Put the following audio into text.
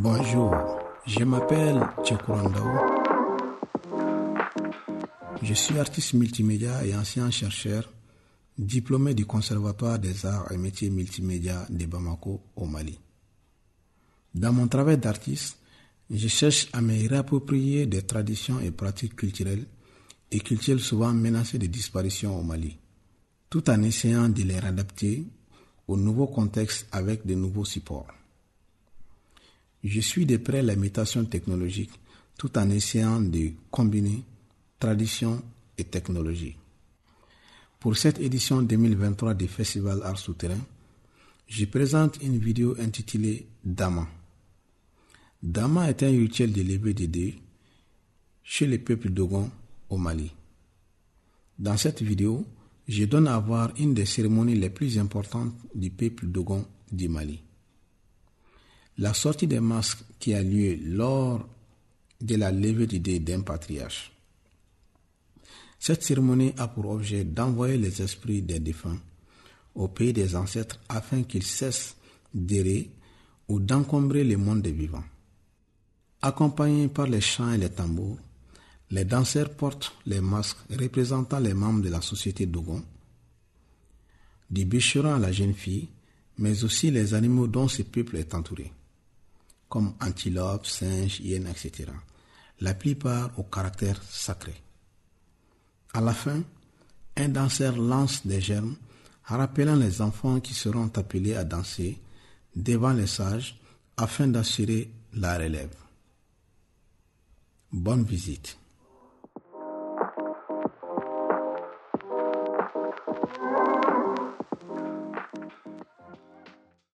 Bonjour, je m'appelle Tchekourandao. Je suis artiste multimédia et ancien chercheur, diplômé du Conservatoire des arts et métiers multimédia de Bamako au Mali. Dans mon travail d'artiste, je cherche à me réapproprier des traditions et pratiques culturelles et culturelles souvent menacées de disparition au Mali, tout en essayant de les adapter au nouveau contexte avec de nouveaux supports. Je suis de près la mutation technologique tout en essayant de combiner tradition et technologie. Pour cette édition 2023 du Festival Art Souterrain, je présente une vidéo intitulée Dama. Dama est un rituel de lever des dés chez les peuples Dogon au Mali. Dans cette vidéo, je donne à voir une des cérémonies les plus importantes du peuple Dogon du Mali. La sortie des masques qui a lieu lors de la levée des dés d'un patriarche. Cette cérémonie a pour objet d'envoyer les esprits des défunts au pays des ancêtres afin qu'ils cessent d'errer ou d'encombrer le monde des vivants. Accompagnés par les chants et les tambours, les danseurs portent les masques représentant les membres de la société Dogon, du bûcheron à la jeune fille, mais aussi les animaux dont ce peuple est entouré, comme antilopes, singes, hyènes, etc. La plupart au caractère sacré. À la fin, un danseur lance des germes, rappelant les enfants qui seront appelés à danser devant les sages afin d'assurer la relève. Bonne visite.